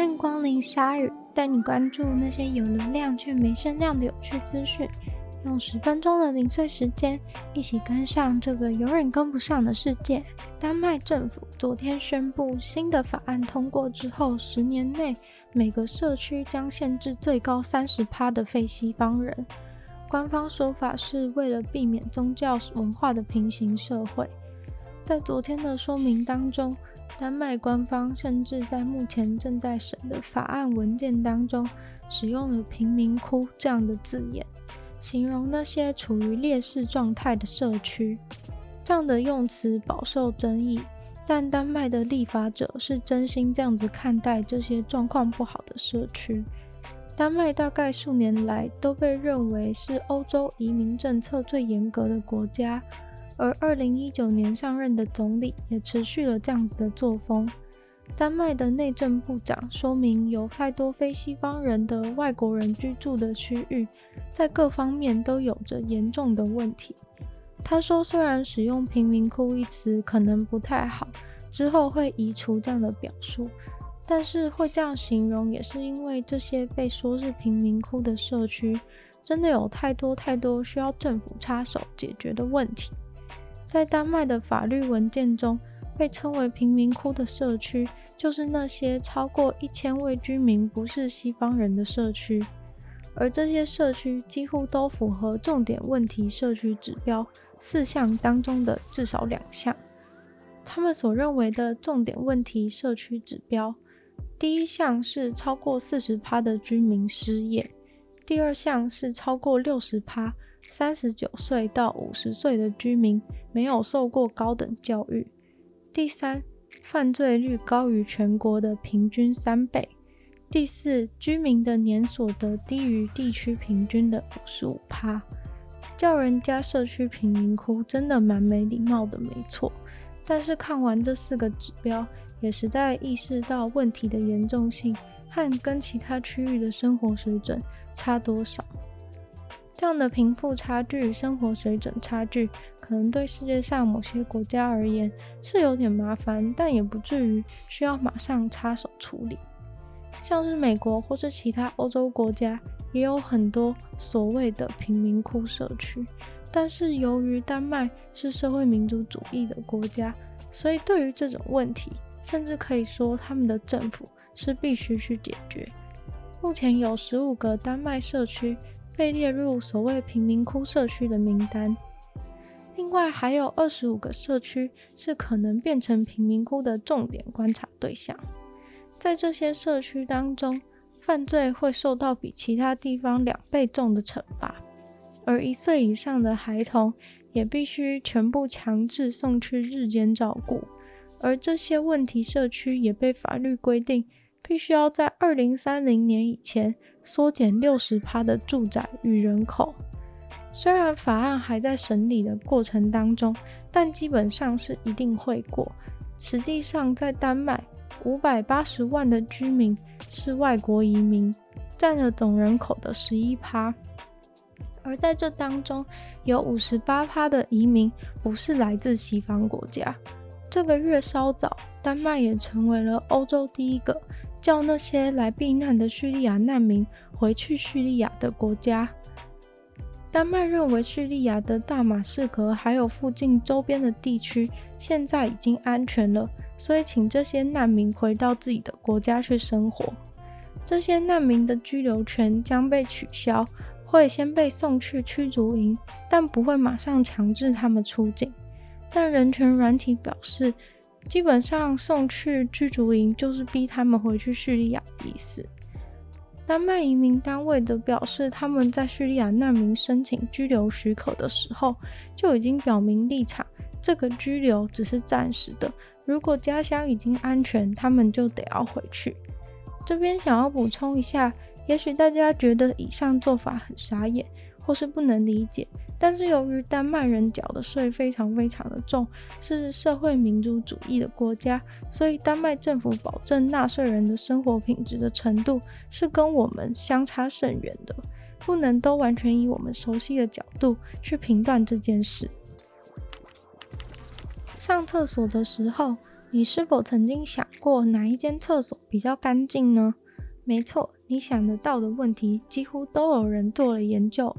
欢迎光临鲨鱼，带你关注那些有流量却没声量的有趣资讯。用十分钟的零碎时间，一起跟上这个永远跟不上的世界。丹麦政府昨天宣布，新的法案通过之后，十年内每个社区将限制最高三十趴的非西方人。官方说法是为了避免宗教文化的平行社会。在昨天的说明当中，丹麦官方甚至在目前正在审的法案文件当中，使用了“贫民窟”这样的字眼。形容那些处于劣势状态的社区，这样的用词饱受争议。但丹麦的立法者是真心这样子看待这些状况不好的社区。丹麦大概数年来都被认为是欧洲移民政策最严格的国家，而二零一九年上任的总理也持续了这样子的作风。丹麦的内政部长说明，有太多非西方人的外国人居住的区域，在各方面都有着严重的问题。他说，虽然使用“贫民窟”一词可能不太好，之后会移除这样的表述，但是会这样形容，也是因为这些被说是贫民窟的社区，真的有太多太多需要政府插手解决的问题。在丹麦的法律文件中，被称为贫民窟的社区，就是那些超过一千位居民不是西方人的社区，而这些社区几乎都符合重点问题社区指标四项当中的至少两项。他们所认为的重点问题社区指标，第一项是超过四十趴的居民失业，第二项是超过六十趴三十九岁到五十岁的居民没有受过高等教育。第三，犯罪率高于全国的平均三倍。第四，居民的年所得低于地区平均的五十五趴。叫人家社区贫民窟，真的蛮没礼貌的，没错。但是看完这四个指标，也实在意识到问题的严重性和跟其他区域的生活水准差多少。这样的贫富差距、生活水准差距，可能对世界上某些国家而言是有点麻烦，但也不至于需要马上插手处理。像是美国或是其他欧洲国家，也有很多所谓的贫民窟社区，但是由于丹麦是社会民主主义的国家，所以对于这种问题，甚至可以说他们的政府是必须去解决。目前有十五个丹麦社区。被列入所谓贫民窟社区的名单，另外还有二十五个社区是可能变成贫民窟的重点观察对象。在这些社区当中，犯罪会受到比其他地方两倍重的惩罚，而一岁以上的孩童也必须全部强制送去日间照顾。而这些问题社区也被法律规定，必须要在二零三零年以前。缩减六十趴的住宅与人口，虽然法案还在审理的过程当中，但基本上是一定会过。实际上，在丹麦，五百八十万的居民是外国移民，占了总人口的十一趴，而在这当中，有五十八趴的移民不是来自西方国家。这个月稍早，丹麦也成为了欧洲第一个。叫那些来避难的叙利亚难民回去叙利亚的国家。丹麦认为叙利亚的大马士革还有附近周边的地区现在已经安全了，所以请这些难民回到自己的国家去生活。这些难民的居留权将被取消，会先被送去驱逐营，但不会马上强制他们出境。但人权软体表示，基本上送去居住营就是逼他们回去叙利亚的意思。丹麦移民单位则表示，他们在叙利亚难民申请居留许可的时候就已经表明立场，这个居留只是暂时的。如果家乡已经安全，他们就得要回去。这边想要补充一下，也许大家觉得以上做法很傻眼，或是不能理解。但是由于丹麦人缴的税非常非常的重，是社会民主主义的国家，所以丹麦政府保证纳税人的生活品质的程度是跟我们相差甚远的，不能都完全以我们熟悉的角度去评断这件事。上厕所的时候，你是否曾经想过哪一间厕所比较干净呢？没错，你想得到的问题几乎都有人做了研究。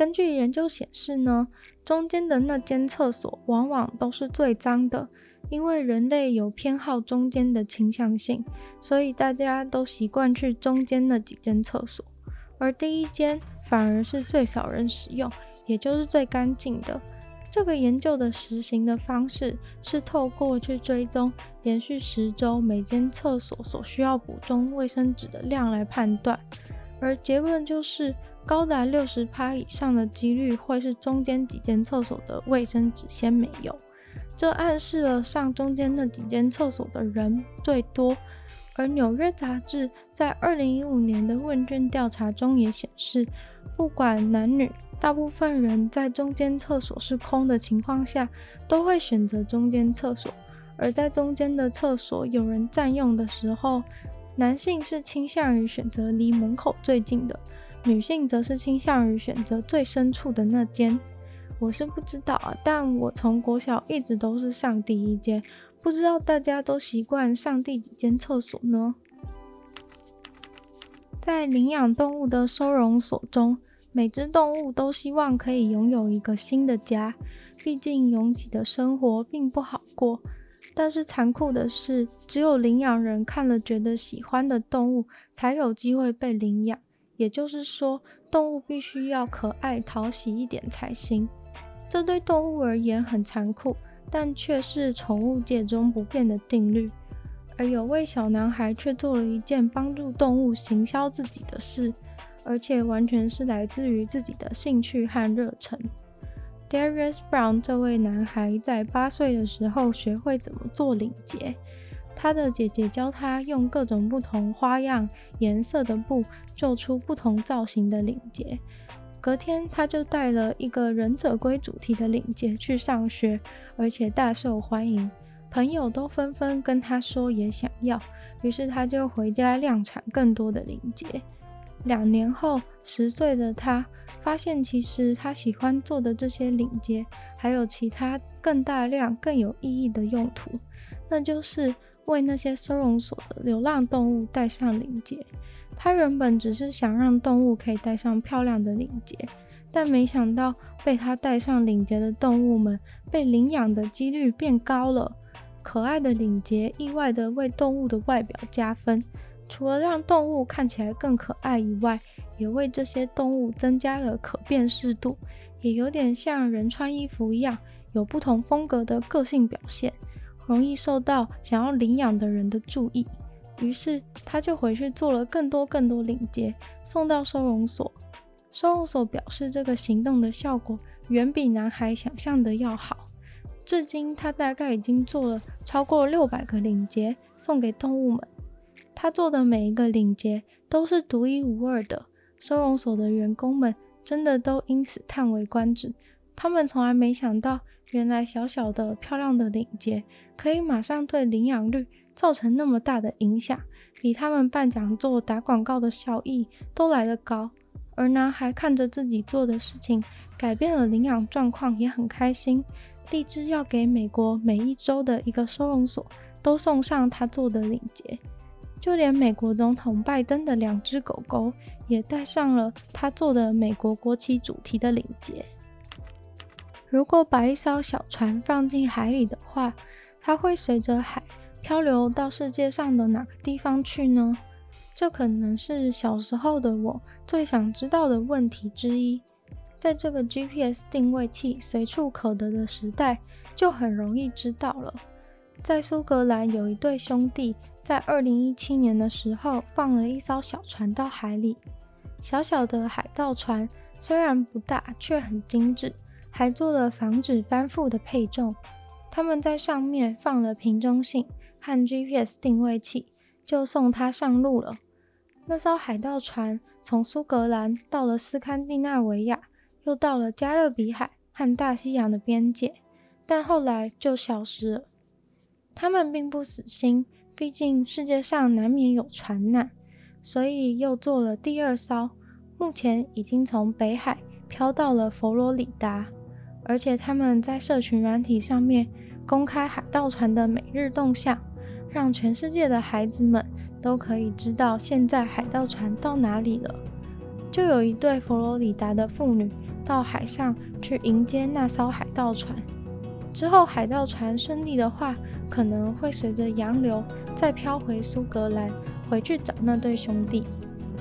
根据研究显示呢，中间的那间厕所往往都是最脏的，因为人类有偏好中间的倾向性，所以大家都习惯去中间那几间厕所，而第一间反而是最少人使用，也就是最干净的。这个研究的实行的方式是透过去追踪连续十周每间厕所所需要补充卫生纸的量来判断，而结论就是高达六十趴以上的几率会是中间几间厕所的卫生纸先没有，这暗示了上中间那几间厕所的人最多。而纽约杂志在二零一五年的问卷调查中也显示，不管男女，大部分人在中间厕所是空的情况下，都会选择中间厕所；而在中间的厕所有人占用的时候，男性是倾向于选择离门口最近的，女性则是倾向于选择最深处的那间。我是不知道啊，但我从国小一直都是上第一间。不知道大家都习惯上第几间厕所呢？在领养动物的收容所中，每只动物都希望可以拥有一个新的家。毕竟拥挤的生活并不好过。但是残酷的是，只有领养人看了觉得喜欢的动物，才有机会被领养。也就是说，动物必须要可爱讨喜一点才行。这对动物而言很残酷。但却是宠物界中不变的定律，而有位小男孩却做了一件帮助动物行销自己的事，而且完全是来自于自己的兴趣和热忱。Darius Brown 这位男孩在八岁的时候学会怎么做领结，他的姐姐教他用各种不同花样、颜色的布做出不同造型的领结。隔天，他就带了一个忍者龟主题的领结去上学，而且大受欢迎。朋友都纷纷跟他说也想要，于是他就回家量产更多的领结。两年后，十岁的他发现，其实他喜欢做的这些领结还有其他更大量、更有意义的用途，那就是为那些收容所的流浪动物戴上领结。他原本只是想让动物可以戴上漂亮的领结，但没想到被他戴上领结的动物们被领养的几率变高了。可爱的领结意外地为动物的外表加分，除了让动物看起来更可爱以外，也为这些动物增加了可辨识度，也有点像人穿衣服一样，有不同风格的个性表现，容易受到想要领养的人的注意。于是他就回去做了更多更多领结，送到收容所。收容所表示，这个行动的效果远比男孩想象的要好。至今，他大概已经做了超过六百个领结，送给动物们。他做的每一个领结都是独一无二的。收容所的员工们真的都因此叹为观止。他们从来没想到，原来小小的漂亮的领结可以马上对领养率造成那么大的影响，比他们办讲座、打广告的效益都来得高。而男孩看着自己做的事情改变了领养状况，也很开心，立志要给美国每一周的一个收容所都送上他做的领结。就连美国总统拜登的两只狗狗也戴上了他做的美国国旗主题的领结。如果把一艘小船放进海里的话，它会随着海漂流到世界上的哪个地方去呢？这可能是小时候的我最想知道的问题之一。在这个 GPS 定位器随处可得的时代，就很容易知道了。在苏格兰有一对兄弟，在2017年的时候放了一艘小船到海里。小小的海盗船虽然不大，却很精致。还做了防止翻覆的配重，他们在上面放了瓶中信和 GPS 定位器，就送他上路了。那艘海盗船从苏格兰到了斯堪的纳维亚，又到了加勒比海和大西洋的边界，但后来就消失了。他们并不死心，毕竟世界上难免有船难，所以又做了第二艘，目前已经从北海飘到了佛罗里达。而且他们在社群软体上面公开海盗船的每日动向，让全世界的孩子们都可以知道现在海盗船到哪里了。就有一对佛罗里达的妇女到海上去迎接那艘海盗船。之后海盗船顺利的话，可能会随着洋流再飘回苏格兰，回去找那对兄弟。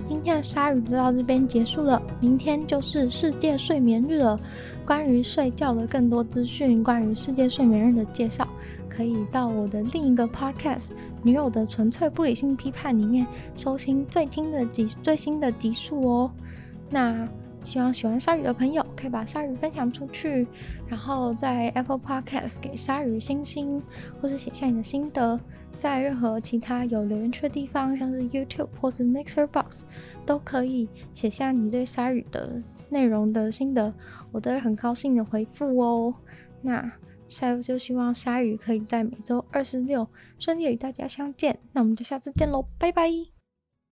今天的鲨鱼就到这边结束了，明天就是世界睡眠日了。关于睡觉的更多资讯，关于世界睡眠日的介绍，可以到我的另一个 podcast《女友的纯粹不理性批判》里面收听最听的集最新的集数哦。那希望喜欢鲨鱼的朋友可以把鲨鱼分享出去，然后在 Apple Podcast 给鲨鱼星星，或是写下你的心得。在任何其他有留言区的地方，像是 YouTube 或是 Mixer Box，都可以写下你对鲨鱼的内容的心得，我都会很高兴的回复哦。那下周就希望鲨鱼可以在每周二十六顺利与大家相见，那我们就下次见喽，拜拜。